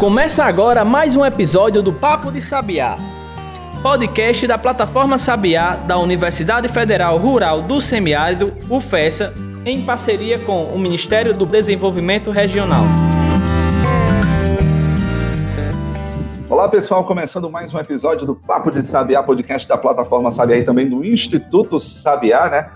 Começa agora mais um episódio do Papo de Sabiá, podcast da plataforma Sabiá da Universidade Federal Rural do Semiárido, UFESA, em parceria com o Ministério do Desenvolvimento Regional. Olá pessoal, começando mais um episódio do Papo de Sabiá, podcast da plataforma Sabiá e também do Instituto Sabiá, né?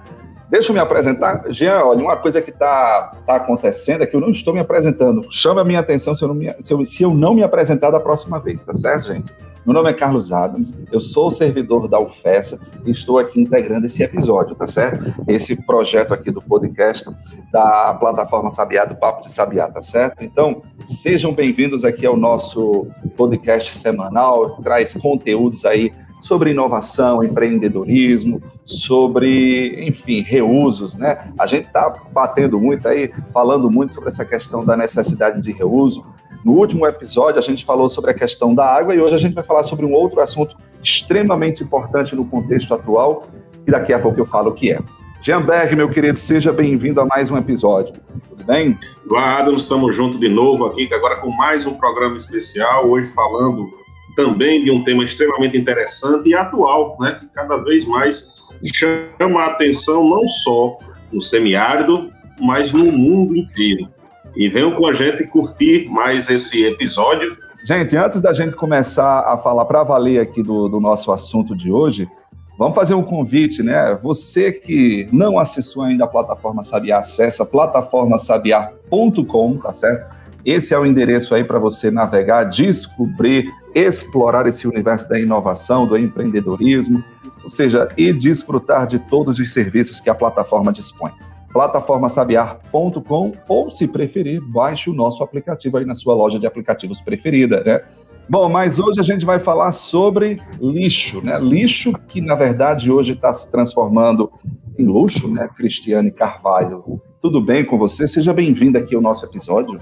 Deixa eu me apresentar. Jean, olha, uma coisa que está tá acontecendo é que eu não estou me apresentando. Chama a minha atenção se eu, não me, se, eu, se eu não me apresentar da próxima vez, tá certo, gente? Meu nome é Carlos Adams, eu sou servidor da UFESA e estou aqui integrando esse episódio, tá certo? Esse projeto aqui do podcast da plataforma Sabiá, do Papo de Sabiá, tá certo? Então, sejam bem-vindos aqui ao nosso podcast semanal, traz conteúdos aí sobre inovação, empreendedorismo, sobre, enfim, reusos, né? A gente está batendo muito aí, falando muito sobre essa questão da necessidade de reuso. No último episódio, a gente falou sobre a questão da água e hoje a gente vai falar sobre um outro assunto extremamente importante no contexto atual, e daqui a pouco eu falo o que é. Jean Berg, meu querido, seja bem-vindo a mais um episódio. Tudo bem? Adams, estamos juntos de novo aqui, agora com mais um programa especial, hoje falando também de um tema extremamente interessante e atual, né, que cada vez mais chama a atenção não só no semiárido, mas no mundo inteiro. E venham com a gente curtir mais esse episódio. Gente, antes da gente começar a falar para valer aqui do, do nosso assunto de hoje, Vamos fazer um convite, né? Você que não acessou ainda a plataforma Sabiá, acessa plataformasabiá.com, tá certo? Esse é o endereço aí para você navegar, descobrir, explorar esse universo da inovação, do empreendedorismo, ou seja, e desfrutar de todos os serviços que a plataforma dispõe. plataformasabiar.com ou, se preferir, baixe o nosso aplicativo aí na sua loja de aplicativos preferida, né? Bom, mas hoje a gente vai falar sobre lixo, né? Lixo que, na verdade, hoje está se transformando em luxo, né? Cristiane Carvalho, tudo bem com você? Seja bem-vinda aqui ao nosso episódio.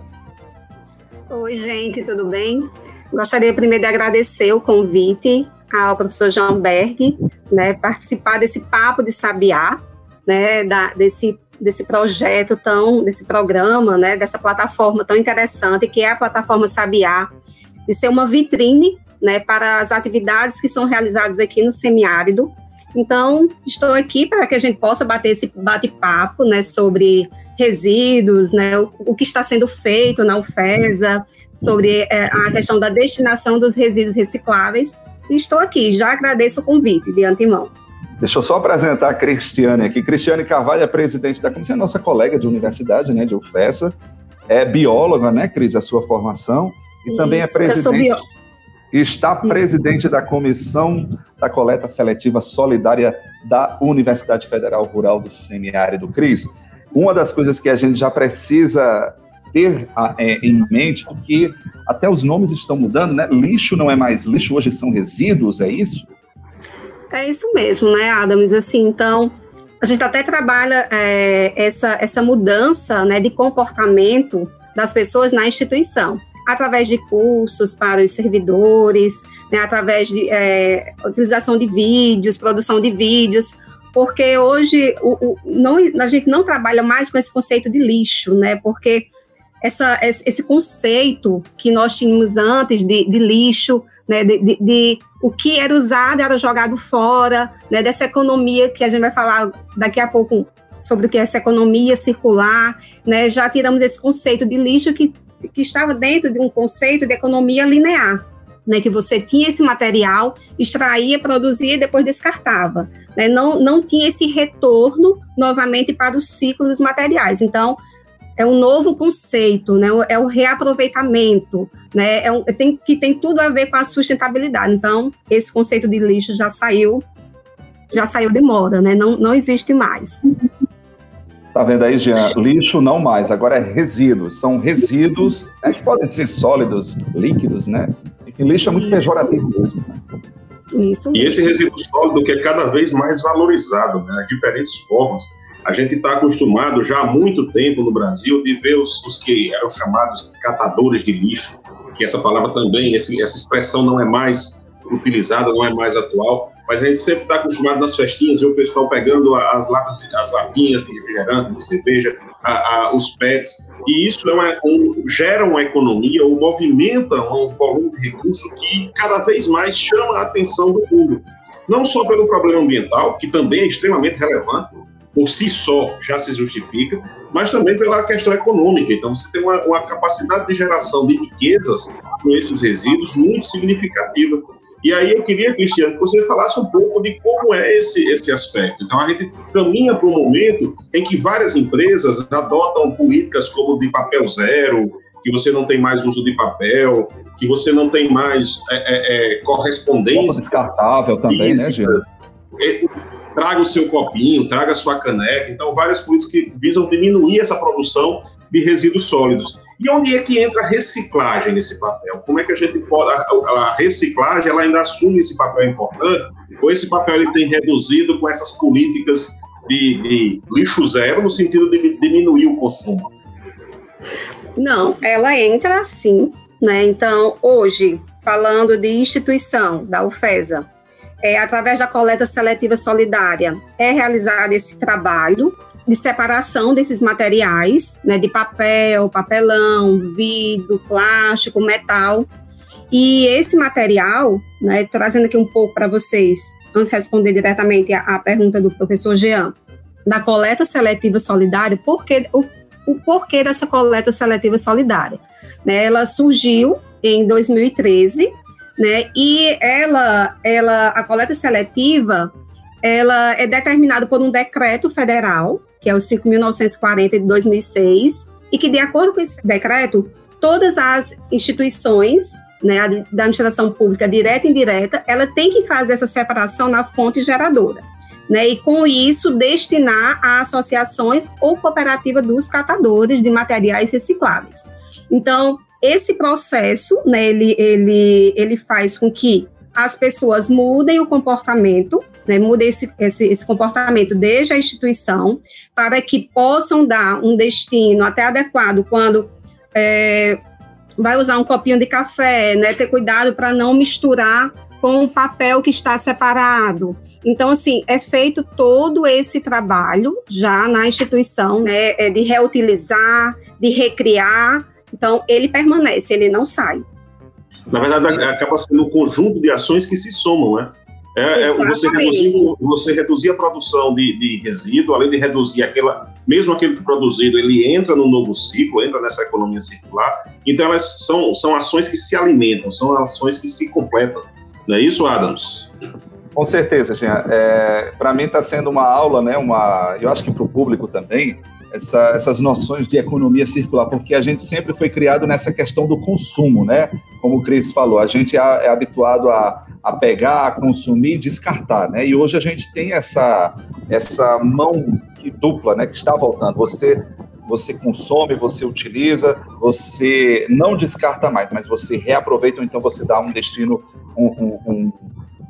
Oi, gente, tudo bem? Gostaria primeiro de agradecer o convite ao professor João Berg, né, participar desse papo de sabiá, né, da, desse, desse projeto tão, desse programa, né, dessa plataforma tão interessante que é a plataforma Sabiá, de ser uma vitrine, né, para as atividades que são realizadas aqui no semiárido. Então, estou aqui para que a gente possa bater esse bate-papo, né, sobre resíduos, né, o, o, que está sendo feito na UFESA, sobre é, a questão da destinação dos resíduos recicláveis. E estou aqui, já agradeço o convite de antemão. Deixa eu só apresentar a Cristiane aqui. Cristiane Carvalho é presidente da comissão, é nossa colega de universidade, né, de UFESA, é bióloga, né, Cris, a sua formação, e Isso, também é presidente está presidente da Comissão da Coleta Seletiva Solidária da Universidade Federal Rural do Semiárido. Cris, uma das coisas que a gente já precisa ter é, em mente, porque até os nomes estão mudando, né? Lixo não é mais lixo, hoje são resíduos, é isso? É isso mesmo, né, Adams? Assim, então, a gente até trabalha é, essa, essa mudança né, de comportamento das pessoas na instituição, através de cursos para os servidores, né, através de é, utilização de vídeos, produção de vídeos, porque hoje o, o, não, a gente não trabalha mais com esse conceito de lixo, né? Porque essa, esse conceito que nós tínhamos antes de, de lixo, né? De, de, de, o que era usado era jogado fora, né? Dessa economia que a gente vai falar daqui a pouco sobre o que é essa economia circular, né? Já tiramos esse conceito de lixo que, que estava dentro de um conceito de economia linear, né, que você tinha esse material, extraía, produzia e depois descartava. Né, não, não tinha esse retorno novamente para o ciclo dos materiais. Então, é um novo conceito, né, é o reaproveitamento, né, é um, tem, que tem tudo a ver com a sustentabilidade. Então, esse conceito de lixo já saiu já saiu de moda, né, não, não existe mais. Tá vendo aí, Jean? Lixo não mais, agora é resíduos. São resíduos né, que podem ser sólidos, líquidos, né? E lixo é muito pejorativo mesmo. Isso. E esse resíduo sólido que é cada vez mais valorizado, né, de diferentes formas. A gente está acostumado já há muito tempo no Brasil de ver os, os, que eram chamados catadores de lixo, que essa palavra também, esse, essa expressão não é mais utilizada, não é mais atual, mas a gente sempre está acostumado nas festinhas, ver o pessoal pegando as latas, as latinhas de refrigerante, de cerveja, a, a, os pets, e isso é uma, um, gera uma economia ou movimenta um volume de recurso que cada vez mais chama a atenção do público. Não só pelo problema ambiental, que também é extremamente relevante, por si só já se justifica, mas também pela questão econômica. Então, você tem uma, uma capacidade de geração de riquezas com esses resíduos muito significativa. E aí eu queria, Cristiano, que você falasse um pouco de como é esse, esse aspecto. Então, a gente caminha para um momento em que várias empresas adotam políticas como de papel zero, que você não tem mais uso de papel, que você não tem mais é, é, é, correspondência. descartável também, né, Gil? traga o seu copinho, traga a sua caneca. Então, várias políticas que visam diminuir essa produção de resíduos sólidos. E onde é que entra a reciclagem nesse papel? Como é que a gente pode. A, a reciclagem ela ainda assume esse papel importante? Ou esse papel ele tem reduzido com essas políticas de, de lixo zero, no sentido de diminuir o consumo? Não, ela entra sim. Né? Então, hoje, falando de instituição da UFESA, é, através da coleta seletiva solidária, é realizado esse trabalho de separação desses materiais, né, de papel, papelão, vidro, plástico, metal. E esse material, né, trazendo aqui um pouco para vocês, antes de responder diretamente a, pergunta do professor Jean, da coleta seletiva solidária, porque, o, o porquê dessa coleta seletiva solidária? Né, ela surgiu em 2013 né? E ela, ela, a coleta seletiva, ela é determinada por um decreto federal, que é o 5.940 de 2006, e que, de acordo com esse decreto, todas as instituições né, da administração pública, direta e indireta, ela tem que fazer essa separação na fonte geradora. Né, e com isso destinar a associações ou cooperativa dos catadores de materiais recicláveis. Então, esse processo, né, ele, ele, ele faz com que as pessoas mudem o comportamento, né, mudem esse, esse, esse, comportamento desde a instituição, para que possam dar um destino até adequado quando é, vai usar um copinho de café, né, ter cuidado para não misturar com o papel que está separado. Então, assim, é feito todo esse trabalho já na instituição, né, é de reutilizar, de recriar, então, ele permanece, ele não sai. Na verdade, acaba sendo um conjunto de ações que se somam, né? É, é você, reduzir, você reduzir a produção de, de, resíduo, além de reduzir aquela, mesmo aquele que produzido, ele entra no novo ciclo, entra nessa economia circular. Então, elas são, são ações que se alimentam, são ações que se completam. Não é isso, Adams? Com certeza, Jean. É, para mim está sendo uma aula, né? Uma, eu acho que para o público também, essa, essas noções de economia circular, porque a gente sempre foi criado nessa questão do consumo, né? Como o Cris falou, a gente é, é habituado a, a pegar, a consumir descartar, né? E hoje a gente tem essa, essa mão dupla, né? Que está voltando. Você você consome, você utiliza, você não descarta mais, mas você reaproveita, ou então você dá um destino, um, um,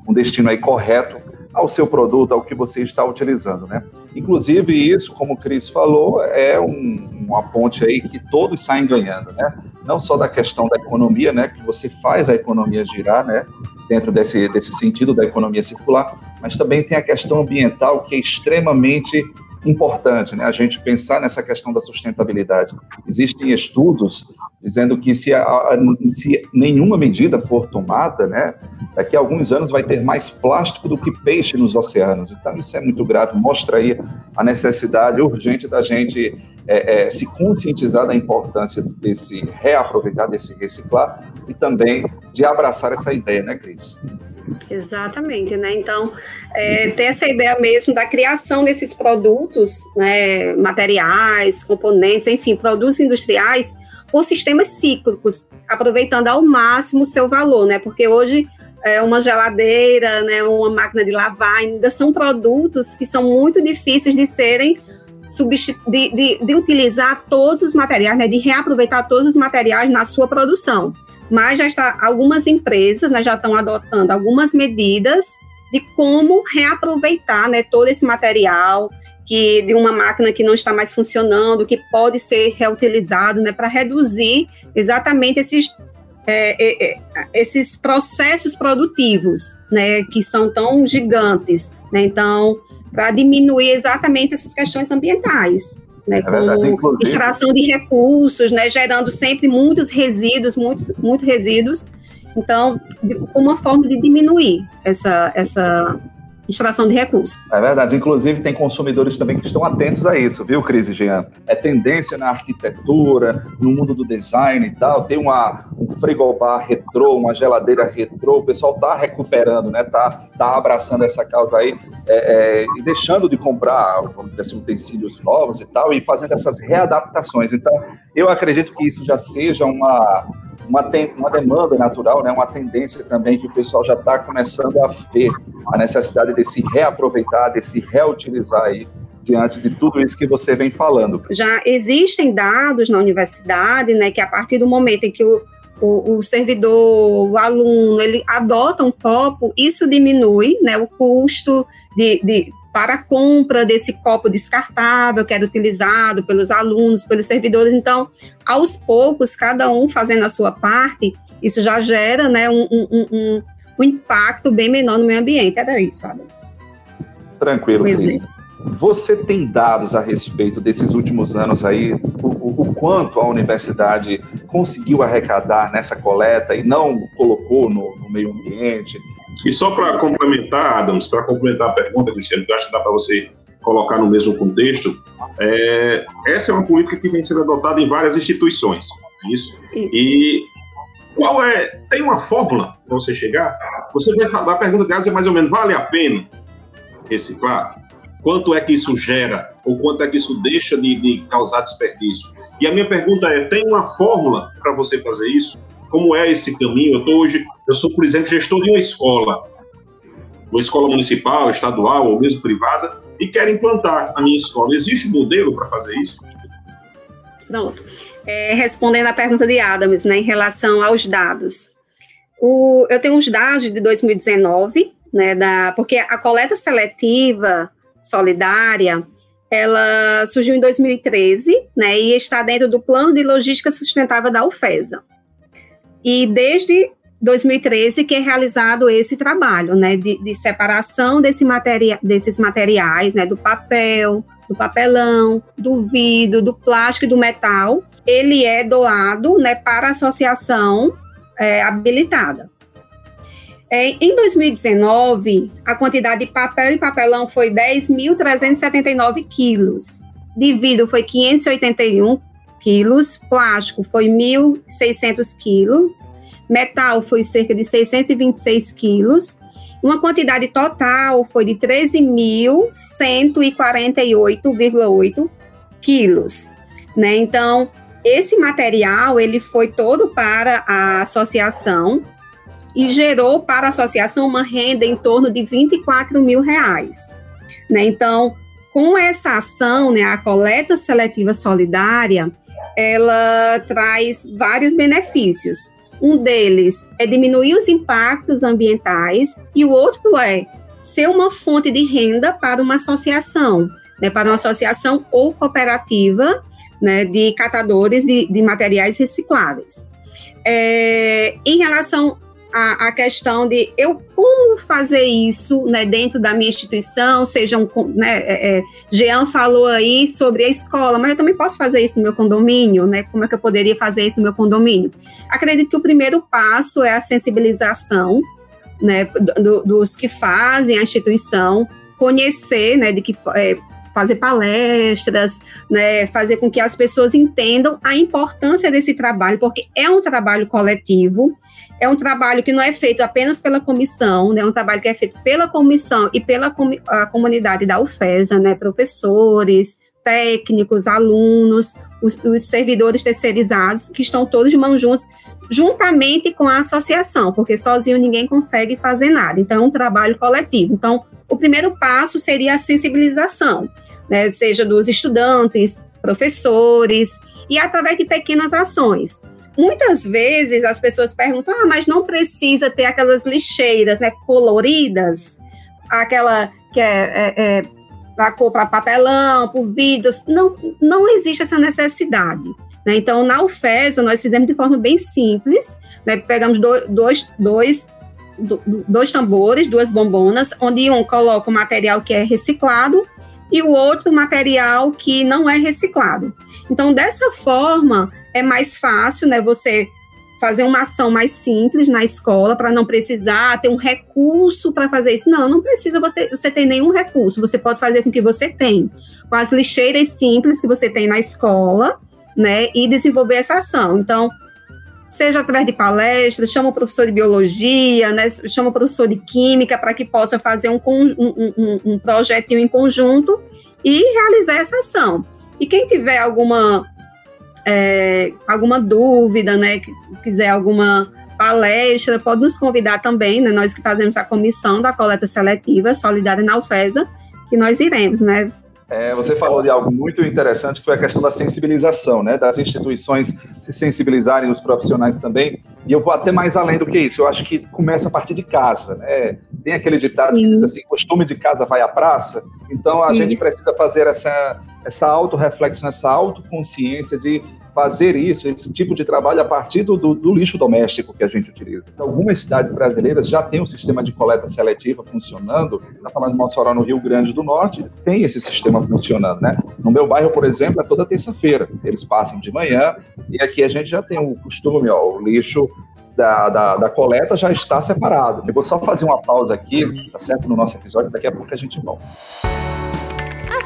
um destino aí correto ao seu produto, ao que você está utilizando, né? Inclusive, isso, como o Cris falou, é um, uma ponte aí que todos saem ganhando, né? Não só da questão da economia, né? Que você faz a economia girar, né? Dentro desse, desse sentido da economia circular, mas também tem a questão ambiental que é extremamente importante, né? A gente pensar nessa questão da sustentabilidade. Existem estudos dizendo que se, a, se nenhuma medida for tomada, né, daqui a alguns anos vai ter mais plástico do que peixe nos oceanos. Então isso é muito grave. Mostra aí a necessidade urgente da gente é, é, se conscientizar da importância desse reaproveitar, desse reciclar e também de abraçar essa ideia, né, Cris? Exatamente, né? Então, é, ter essa ideia mesmo da criação desses produtos, né, materiais, componentes, enfim, produtos industriais, por sistemas cíclicos, aproveitando ao máximo o seu valor, né? Porque hoje é, uma geladeira, né, uma máquina de lavar, ainda são produtos que são muito difíceis de serem de, de, de utilizar todos os materiais, né, de reaproveitar todos os materiais na sua produção. Mas já está algumas empresas né, já estão adotando algumas medidas de como reaproveitar né, todo esse material que de uma máquina que não está mais funcionando, que pode ser reutilizado, né, para reduzir exatamente esses é, é, é, esses processos produtivos, né, que são tão gigantes, né, então, para diminuir exatamente essas questões ambientais, né, é como verdade, extração de recursos, né, gerando sempre muitos resíduos, muitos, muitos resíduos, então, uma forma de diminuir essa, essa extração de recursos. É verdade. Inclusive, tem consumidores também que estão atentos a isso, viu, Cris e Jean? É tendência na arquitetura, no mundo do design e tal. Tem uma, um frigobar retrô, uma geladeira retrô. O pessoal está recuperando, né? Tá, tá abraçando essa causa aí é, é, e deixando de comprar, vamos dizer assim, utensílios novos e tal, e fazendo essas readaptações. Então, eu acredito que isso já seja uma uma, uma demanda natural, né, uma tendência também que o pessoal já está começando a ver a necessidade de se reaproveitar, de se reutilizar aí diante de tudo isso que você vem falando. Já existem dados na universidade, né, que a partir do momento em que o, o, o servidor, o aluno, ele adota um copo, isso diminui, né, o custo de, de para a compra desse copo descartável que era utilizado pelos alunos, pelos servidores. Então, aos poucos, cada um fazendo a sua parte, isso já gera né, um, um, um, um impacto bem menor no meio ambiente. Era isso, Adams. Tranquilo, Cris. Você tem dados a respeito desses últimos anos aí, o, o, o, quanto a universidade conseguiu arrecadar nessa coleta e não colocou no, no meio ambiente? E só para complementar, Adams, para complementar a pergunta, Cristiano, que acho que dá para você colocar no mesmo contexto, é, essa é uma política que vem sendo adotada em várias instituições, é isso? isso. E qual é, tem uma fórmula para você chegar? Você vai a pergunta de Adams é mais ou menos, vale a pena reciclar? Quanto é que isso gera? Ou quanto é que isso deixa de, de causar desperdício? E a minha pergunta é, tem uma fórmula para você fazer isso? Como é esse caminho. Eu tô hoje, eu sou, por exemplo, gestor de uma escola, uma escola municipal, estadual ou mesmo privada, e quero implantar a minha escola. Existe um modelo para fazer isso? Pronto. É, respondendo à pergunta de Adams, né, em relação aos dados. O, eu tenho uns dados de 2019, né, da, porque a coleta seletiva solidária, ela surgiu em 2013, né, e está dentro do Plano de Logística Sustentável da UFESA. E desde 2013 que é realizado esse trabalho, né, de, de separação desse materia, desses materiais, né, do papel, do papelão, do vidro, do plástico e do metal, ele é doado, né, para a associação é, habilitada. É, em 2019, a quantidade de papel e papelão foi 10.379 quilos, de vidro foi 581 quilos, plástico foi 1.600 quilos, metal foi cerca de 626 quilos, uma quantidade total foi de 13.148,8 quilos, né? Então, esse material, ele foi todo para a associação e gerou para a associação uma renda em torno de 24 mil reais, né? Então, com essa ação, né, a coleta seletiva solidária, ela traz vários benefícios. Um deles é diminuir os impactos ambientais e o outro é ser uma fonte de renda para uma associação, né, para uma associação ou cooperativa né, de catadores de, de materiais recicláveis. É, em relação a, a, questão de eu como fazer isso né, dentro da minha instituição, seja um, né, é, é, Jean falou aí sobre a escola, mas eu também posso fazer isso no meu condomínio, né? Como é que eu poderia fazer isso no meu condomínio? Acredito que o primeiro passo é a sensibilização, né, do, dos que fazem a instituição, conhecer, né, de que é, fazer palestras, né, fazer com que as pessoas entendam a importância desse trabalho, porque é um trabalho coletivo é um trabalho que não é feito apenas pela comissão, né? é um trabalho que é feito pela comissão e pela com, a comunidade da UFESA, né? professores, técnicos, alunos, os, os, servidores terceirizados, que estão todos de mãos juntas, juntamente com a associação, porque sozinho ninguém consegue fazer nada. Então, é um trabalho coletivo. Então, o primeiro passo seria a sensibilização, né? seja dos estudantes, professores, e através de pequenas ações. Muitas vezes as pessoas perguntam, ah, mas não precisa ter aquelas lixeiras, né, coloridas, aquela que é, é, é cor para papelão, por vidros. Não, não existe essa necessidade. Né? Então, na UFESA, nós fizemos de forma bem simples, né? pegamos do, dois, dois, do, dois tambores, duas bombonas, onde um coloca o material que é reciclado e o outro material que não é reciclado. Então, dessa forma, é mais fácil né, você fazer uma ação mais simples na escola para não precisar ter um recurso para fazer isso. Não, não precisa você ter nenhum recurso. Você pode fazer com o que você tem, com as lixeiras simples que você tem na escola, né, e desenvolver essa ação. Então, seja através de palestras, chama o professor de biologia, né, chama o professor de química para que possa fazer um, um, um, um projetinho em conjunto e realizar essa ação. E quem tiver alguma é, alguma dúvida, né, que quiser alguma palestra, pode nos convidar também, né, nós que fazemos a comissão da coleta seletiva solidária na UFESA, que nós iremos, né, é, você falou de algo muito interessante, que foi a questão da sensibilização, né? Das instituições se sensibilizarem, os profissionais também. E eu vou até mais além do que isso. Eu acho que começa a partir de casa, né? Tem aquele ditado Sim. que diz assim: costume de casa vai à praça. Então a isso. gente precisa fazer essa, essa autorreflexão, essa autoconsciência de fazer isso, esse tipo de trabalho a partir do, do, lixo doméstico que a gente utiliza. Algumas cidades brasileiras já têm um sistema de coleta seletiva funcionando. Na falando de Mossoró, no Rio Grande do Norte, tem esse sistema funcionando, né? No meu bairro, por exemplo, é toda terça-feira. Eles passam de manhã e aqui a gente já tem o costume, ó, o lixo da, da, da, coleta já está separado. Eu vou só fazer uma pausa aqui, tá certo? No nosso episódio, daqui a pouco a gente volta.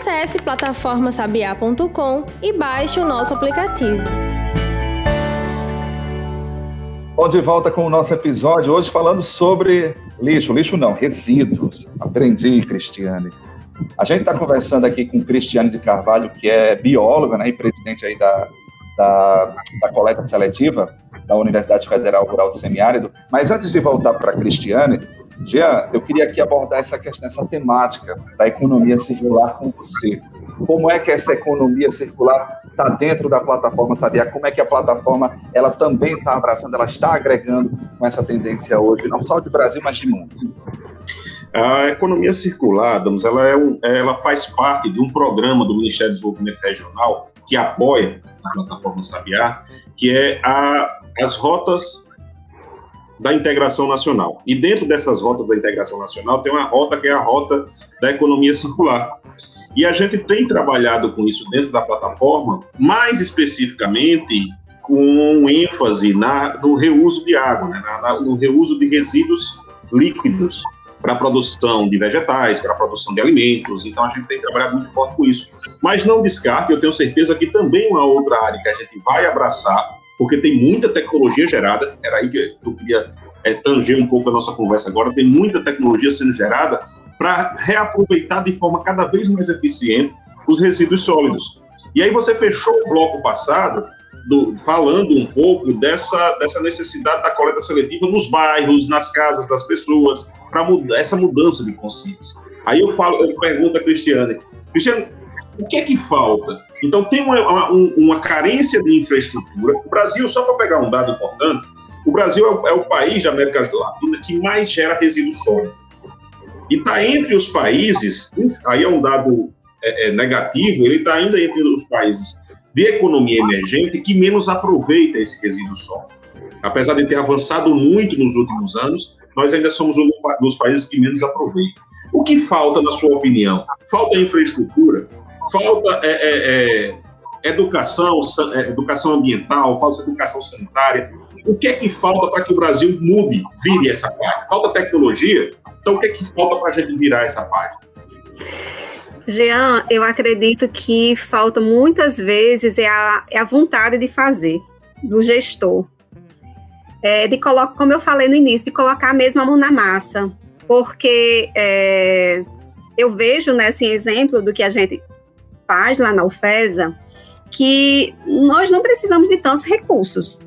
Acesse plataformasabiá.com e baixe o nosso aplicativo. Bom, de volta com o nosso episódio, hoje falando sobre lixo. Lixo não, resíduos. Aprendi, Cristiane. A gente está conversando aqui com Cristiane de Carvalho, que é bióloga né, e presidente aí da, da, da coleta seletiva da Universidade Federal Rural do Semiárido. Mas antes de voltar para a Cristiane, Jean, eu queria aqui abordar essa questão, essa temática da economia circular com você. Como é que essa economia circular está dentro da plataforma Sabiá? Como é que a plataforma ela também está abraçando, ela está agregando com essa tendência hoje, não só de Brasil, mas de mundo? A economia circular, Adams, ela, é um, ela faz parte de um programa do Ministério do Desenvolvimento Regional que apoia a plataforma Sabiá, que é a, as rotas da integração nacional. E dentro dessas rotas da integração nacional tem uma rota que é a rota da economia circular. E a gente tem trabalhado com isso dentro da plataforma, mais especificamente com ênfase na, no reuso de água, né, na, no reuso de resíduos líquidos para a produção de vegetais, para a produção de alimentos. Então a gente tem trabalhado muito forte com isso. Mas não descarte, eu tenho certeza que também uma outra área que a gente vai abraçar porque tem muita tecnologia gerada, era aí que eu queria é, tanger um pouco a nossa conversa agora, tem muita tecnologia sendo gerada para reaproveitar de forma cada vez mais eficiente os resíduos sólidos. E aí você fechou o bloco passado do, falando um pouco dessa, dessa necessidade da coleta seletiva nos bairros, nas casas das pessoas, para mudar essa mudança de consciência. Aí eu falo, eu pergunto a Cristiane, Cristiane, o que é que falta? Então, tem uma, uma, uma carência de infraestrutura. O Brasil, só para pegar um dado importante, o Brasil é o, é o, país da América Latina que mais gera resíduo sólido. E está entre os países, aí é um dado é, é, negativo, ele está ainda entre os países de economia emergente que menos aproveita esse resíduo sólido. Apesar de ter avançado muito nos últimos anos, nós ainda somos um dos países que menos aproveita. O que falta, na sua opinião? Falta infraestrutura? Falta é, é, é educação, é, educação ambiental, falta educação sanitária. O que é que falta para que o Brasil mude, vire essa parte? Falta tecnologia? Então, o que é que falta para a gente virar essa parte? Jean, eu acredito que falta muitas vezes é a, é a vontade de fazer do gestor. É, de colocar, como eu falei no início, de colocar mesmo a mão na massa. Porque é, eu vejo nesse né, exemplo do que a gente faz lá na UFESA, que nós não precisamos de tantos recursos.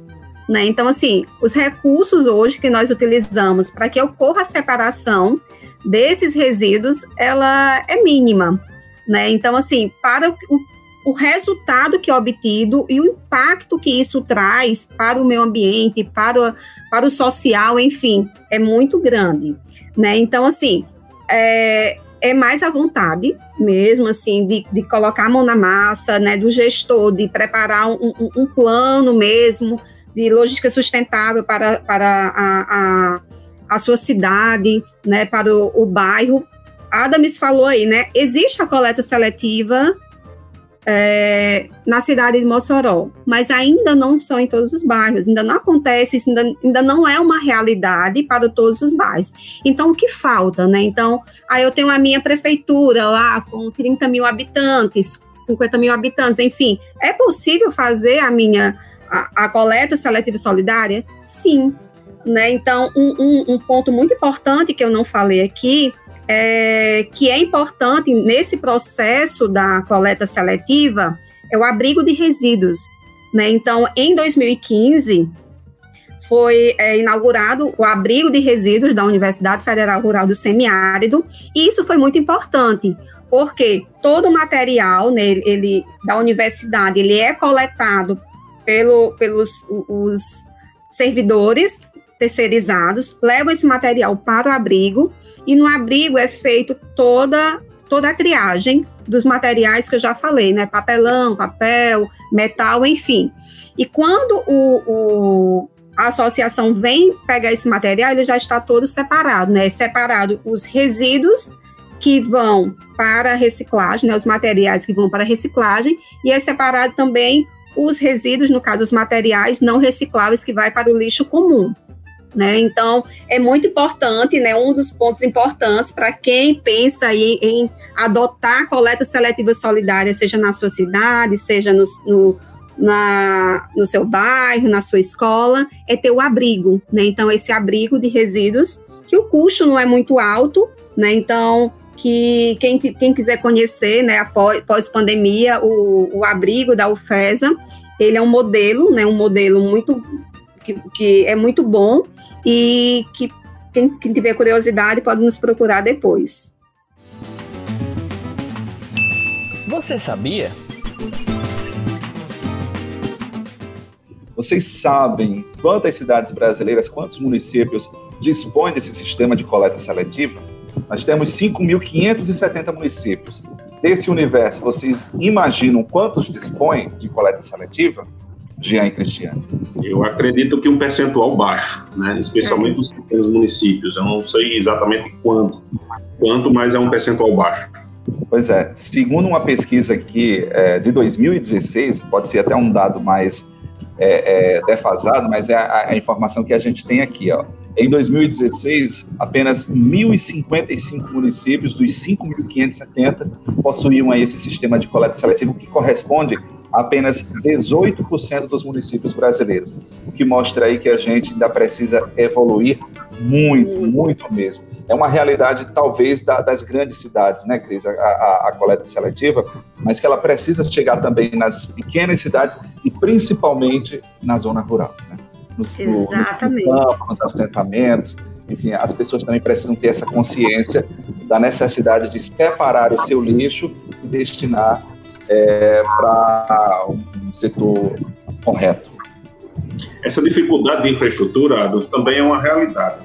Né? Então, assim, os recursos hoje que nós utilizamos para que ocorra a separação desses resíduos, ela é mínima. Né? Então, assim, para o, o resultado que é obtido e o impacto que isso traz para o meio ambiente, para, para o social, enfim, é muito grande. Né? Então, assim, é, é mais a vontade mesmo, assim, de, de colocar a mão na massa, né, do gestor, de preparar um, um, um plano mesmo de logística sustentável para, para a, a, a sua cidade, né, para o, o bairro. Adams falou aí, né, existe a coleta seletiva é, na cidade de Mossoró, mas ainda não são em todos os bairros, ainda não acontece, ainda, ainda não é uma realidade para todos os bairros. Então, o que falta, né? Então, aí eu tenho a minha prefeitura lá com 30 mil habitantes, 50 mil habitantes, enfim, é possível fazer a minha a, a coleta seletiva solidária? Sim. Né? Então, um, um, um ponto muito importante que eu não falei aqui é, que é importante nesse processo da coleta seletiva é o abrigo de resíduos. Né? Então, em 2015, foi é, inaugurado o abrigo de resíduos da Universidade Federal Rural do Semiárido, e isso foi muito importante, porque todo o material né, ele, da universidade ele é coletado pelo, pelos os servidores terceirizados, levam esse material para o abrigo e no abrigo é feito toda toda a triagem dos materiais que eu já falei, né? Papelão, papel, metal, enfim. E quando o, o a associação vem pegar esse material, ele já está todo separado, né? Separado os resíduos que vão para reciclagem, né? Os materiais que vão para reciclagem, e é separado também os resíduos, no caso, os materiais não recicláveis que vai para o lixo comum. Né? Então, é muito importante, né? um dos pontos importantes para quem pensa em, em, adotar coleta seletiva solidária, seja na sua cidade, seja no, no, na, no seu bairro, na sua escola, é ter o abrigo. Né? Então, esse abrigo de resíduos, que o custo não é muito alto, né? então, que quem, quem quiser conhecer, né, após pandemia, o, o abrigo da UFESA, ele é um modelo, né, um modelo muito que, que é muito bom e que quem, quem tiver curiosidade pode nos procurar depois. Você sabia? Vocês sabem quantas cidades brasileiras, quantos municípios dispõem desse sistema de coleta seletiva? Nós temos 5.570 municípios. Desse universo, vocês imaginam quantos dispõem de coleta seletiva? Jean e Cristiano? Eu acredito que um percentual baixo, né? especialmente nos pequenos municípios. Eu não sei exatamente quanto, quanto, mas é um percentual baixo. Pois é, segundo uma pesquisa aqui é, de 2016, pode ser até um dado mais é, é, defasado, mas é a, a, informação que a gente tem aqui. Ó. Em 2016, apenas 1.055 municípios dos 5.570 possuíam aí esse sistema de coleta seletiva, que corresponde apenas 18% dos municípios brasileiros, o que mostra aí que a gente ainda precisa evoluir muito, muito mesmo. É uma realidade, talvez, da, das grandes cidades, né, Cris, a, a, a, coleta seletiva, mas que ela precisa chegar também nas pequenas cidades e principalmente na zona rural. Né? Nos, Exatamente. No, no campo, nos assentamentos, enfim, as pessoas também precisam ter essa consciência da necessidade de separar o seu lixo e destinar é, para um setor correto. Essa dificuldade de infraestrutura, Adolfo, também é uma realidade.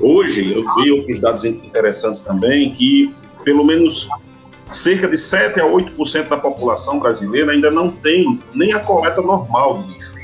Hoje, eu vi outros dados interessantes também, que pelo menos cerca de 7 a 8% da população brasileira ainda não tem nem a coleta normal de lixo.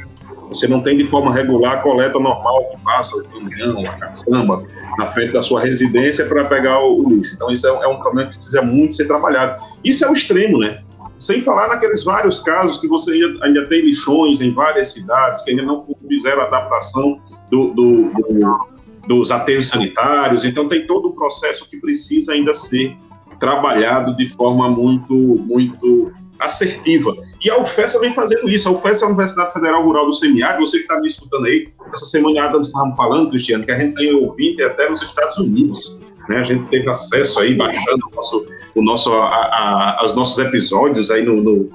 Você não tem de forma regular a coleta normal que passa o caminhão, a caçamba, na frente da sua residência para pegar o, lixo. Então, isso é, é um problema que precisa muito ser trabalhado. Isso é o extremo, né? Sem falar naqueles vários casos que você ainda, ainda tem lixões em várias cidades que ainda não fizeram adaptação do, do, do, dos aterros sanitários. Então, tem todo um processo que precisa ainda ser trabalhado de forma muito, muito assertiva. E a UFESA vem fazendo isso. A UFESA é a Universidade Federal Rural do Semiárido. Você que está me escutando aí, essa semana nós estávamos falando, Cristiano, que a gente tem ouvinte até nos Estados Unidos. Né? A gente teve acesso aí, baixando o nosso o nosso, a, a, os nossos episódios aí no, no,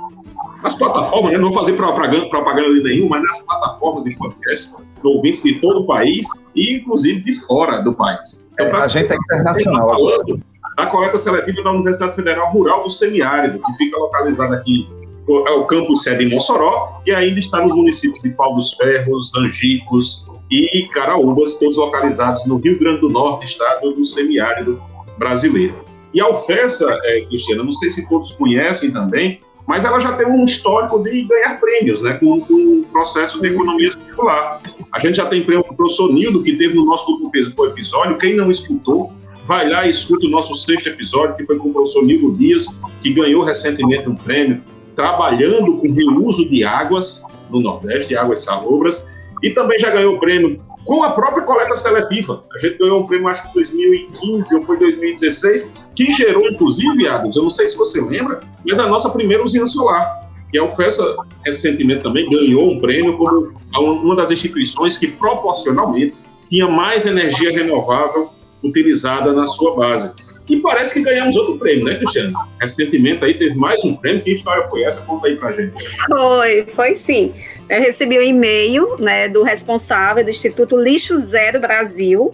nas plataformas, né? não vou fazer propaganda, propaganda de nenhum, mas nas plataformas de podcast, ouvintes de todo o país e inclusive de fora do país. Então, pra, a gente é internacional. Falando da coleta seletiva da Universidade Federal Rural do Semiárido, que fica localizada aqui é o campus sede em Mossoró e ainda está nos municípios de Pau dos Ferros, Angicos e Caraúbas, todos localizados no Rio Grande do Norte, estado do semiárido brasileiro. E a UFESA, é, Cristiana, não sei se todos conhecem também, mas ela já tem um histórico de ganhar prêmios, né, com, com o processo de economia circular. A gente já tem prêmio do professor Nildo, que teve no nosso último episódio, quem não escutou, vai lá e escuta o nosso sexto episódio, que foi com o professor Nildo Dias, que ganhou recentemente um prêmio, trabalhando com reuso de águas no Nordeste, águas salobras, e também já ganhou o prêmio com a própria coleta seletiva. A gente ganhou um prêmio, acho que em 2015 ou foi 2016, que gerou, inclusive, Adams, eu não sei se você lembra, mas a nossa primeira usina solar. E a UFESA, recentemente também, ganhou um prêmio como uma das instituições que proporcionalmente tinha mais energia renovável utilizada na sua base. E parece que ganhamos outro prêmio, né, Cristiano? Recentemente aí teve mais um prêmio. Que história foi essa? Conta aí pra gente. Foi, foi sim. Eu recebi um e-mail né, do responsável do Instituto Lixo Zero Brasil,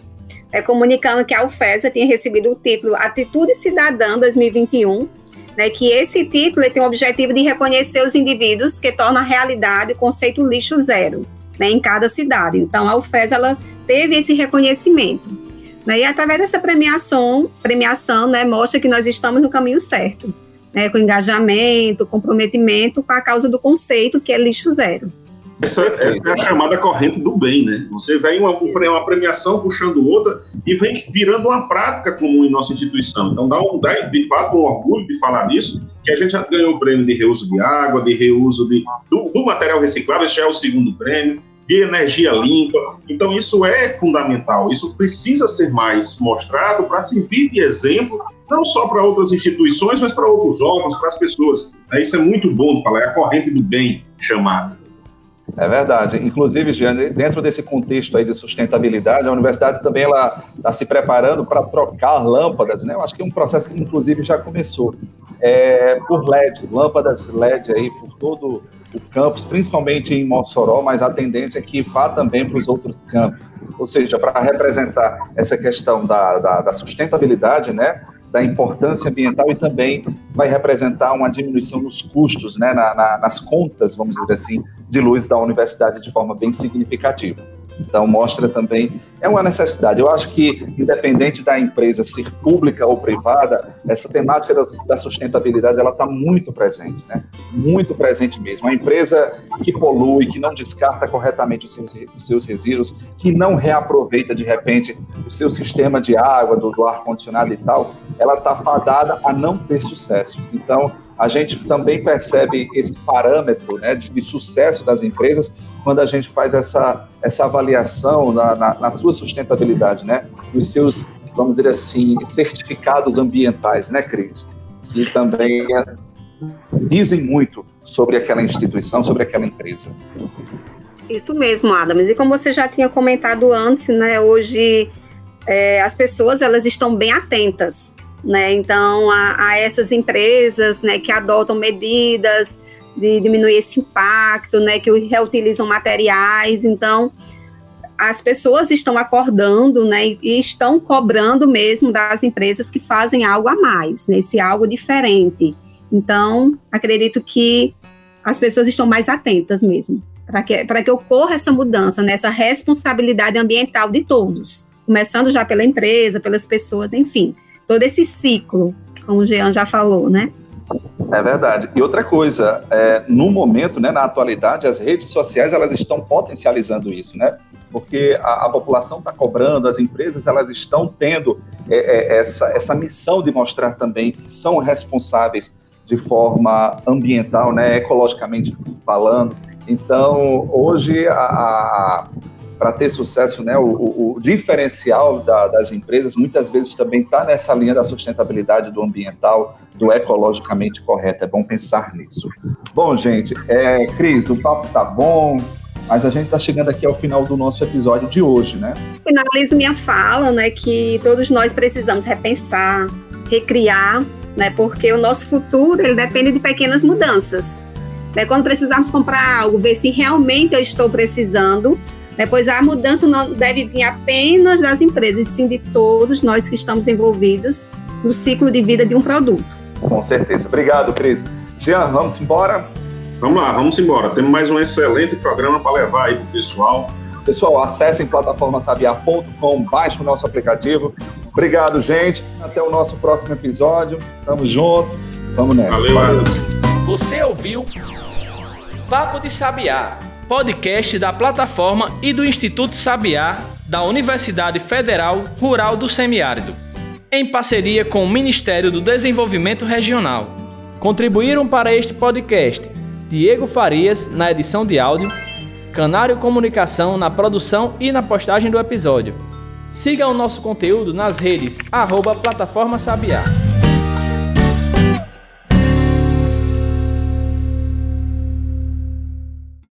é, comunicando que a UFESA tinha recebido o título Atitude Cidadã 2021, né, que esse título tem o objetivo de reconhecer os indivíduos que tornam realidade o conceito lixo zero né, em cada cidade. Então, a UFESA ela teve esse reconhecimento. Né? E através dessa premiação, premiação né, mostra que nós estamos no caminho certo, né, com engajamento, comprometimento com a causa do conceito que é lixo zero. Essa, essa, é a chamada corrente do bem, né? Você vem uma, uma premiação puxando outra e vem virando uma prática comum em nossa instituição. Então dá, um, dá de fato um orgulho de falar disso, que a gente já ganhou o prêmio de reuso de água, de reuso de, do, do material reciclável, esse já é o segundo prêmio de energia limpa. Então, isso é fundamental, isso precisa ser mais mostrado para servir de exemplo, não só para outras instituições, mas para outros órgãos, para as pessoas. É, isso é muito bom falar, é a corrente do bem chamada. É verdade. Inclusive, Jeane, dentro desse contexto aí de sustentabilidade, a universidade também está se preparando para trocar lâmpadas, né? Eu acho que é um processo que, inclusive, já começou é, por LED, lâmpadas LED aí por todo o campus, principalmente em Mossoró, mas a tendência é que vá também para os outros campos. Ou seja, para representar essa questão da, da, da sustentabilidade, né? da importância ambiental e também vai representar uma diminuição nos custos, né, na, na, nas contas, vamos dizer assim, de luz da universidade de forma bem significativa. Então, mostra também, é uma necessidade. Eu acho que, independente da empresa ser pública ou privada, essa temática da, sustentabilidade, ela está muito presente, né? Muito presente mesmo. A empresa que polui, que não descarta corretamente os seus, os seus resíduos, que não reaproveita, de repente, o seu sistema de água, do, do ar-condicionado e tal, ela está fadada a não ter sucesso. Então, a gente também percebe esse parâmetro né, de, de, sucesso das empresas quando a gente faz essa, essa avaliação na, na, na, sua sustentabilidade, né, nos seus, vamos dizer assim, certificados ambientais, né, Cris? Que também é, dizem muito sobre aquela instituição, sobre aquela empresa. Isso mesmo, Adams. E como você já tinha comentado antes, né, hoje é, as pessoas elas estão bem atentas né? Então, a, a, essas empresas, né, que adotam medidas de diminuir esse impacto, né, que reutilizam materiais, então as pessoas estão acordando, né, e estão cobrando mesmo das empresas que fazem algo a mais, né, algo diferente. Então, acredito que as pessoas estão mais atentas mesmo, para que, que ocorra essa mudança, nessa né, responsabilidade ambiental de todos, começando já pela empresa, pelas pessoas, enfim todo esse ciclo, como o Jean já falou, né? É verdade. E outra coisa, é, no momento, né, na atualidade, as redes sociais elas estão potencializando isso, né? Porque a, a população está cobrando, as empresas elas estão tendo é, é, essa, essa missão de mostrar também que são responsáveis de forma ambiental, né, ecologicamente falando. Então, hoje para ter sucesso, né, o, o diferencial da, das empresas muitas vezes também está nessa linha da sustentabilidade do ambiental, do ecologicamente correto. É bom pensar nisso. Bom, gente, é, Cris, o papo tá bom, mas a gente está chegando aqui ao final do nosso episódio de hoje, né? Finalizo minha fala, né, que todos nós precisamos repensar, recriar, né, porque o nosso futuro ele depende de pequenas mudanças. Né? Quando precisarmos comprar algo, ver se realmente eu estou precisando né? Pois a mudança não deve vir apenas das empresas, sim de todos nós que estamos envolvidos no ciclo de vida de um produto. Com certeza. Obrigado, Cris. Jean, vamos embora? Vamos lá, vamos embora. Temos mais um excelente programa para levar aí para o pessoal. Pessoal, acessem plataformasabiar.com, baixem o nosso aplicativo. Obrigado, gente. Até o nosso próximo episódio. Tamo junto. Vamos nessa. Valeu, Valeu. Você ouviu Papo de Sabiá, podcast da plataforma e do Instituto Sabiá da Universidade Federal Rural do Semiárido, em parceria com o Ministério do Desenvolvimento Regional. Contribuíram para este podcast Diego Farias na edição de áudio, Canário Comunicação na produção e na postagem do episódio. Siga o nosso conteúdo nas redes arroba Plataforma Sabiá.